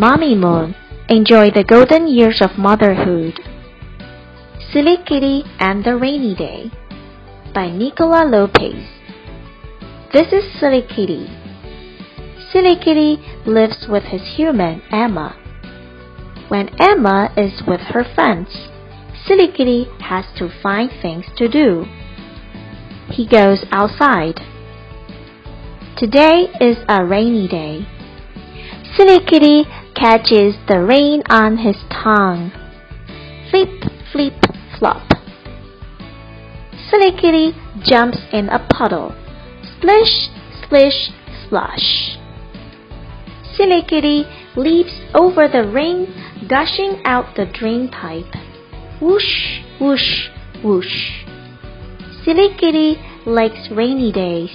Mommy Moon, enjoy the golden years of motherhood. Silly Kitty and the Rainy Day by Nicola Lopetz. This is Silly Kitty. Silly Kitty lives with his human Emma. When Emma is with her friends, Silly Kitty has to find things to do. He goes outside. Today is a rainy day. Silly Kitty catches the rain on his tongue. Flip, flip, flop. Silly Kitty jumps in a puddle. Splish, splish, splosh. Silly Kitty leaps over the rain, gushing out the drain pipe. Whoosh, whoosh, whoosh. Silly Kitty likes rainy days.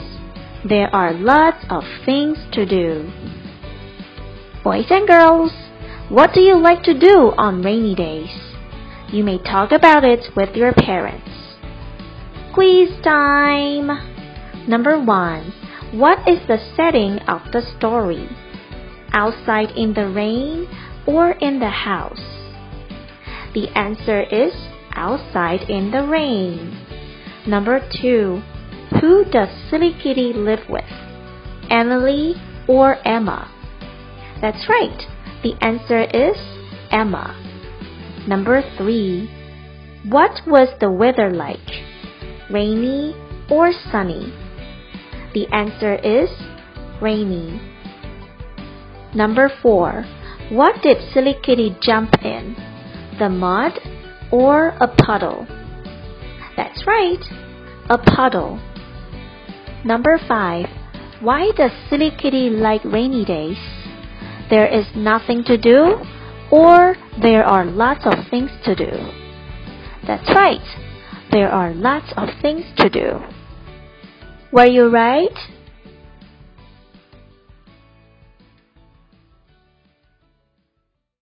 There are lots of things to do. Boys and girls, what do you like to do on rainy days? You may talk about it with your parents. Quiz time! Number one. What is the setting of the story? Outside in the rain or in the house? The answer is outside in the rain. Number two. Who does Silly Kitty live with? Emily or Emma? That's right. The answer is Emma. Number three. What was the weather like? Rainy or sunny? The answer is rainy. Number four. What did Silly Kitty jump in? The mud or a puddle? That's right, a puddle. Number five. Why does Silly Kitty like rainy days? There is nothing to do or there are lots of things to do? That's right. There are lots of things to do. Were you right?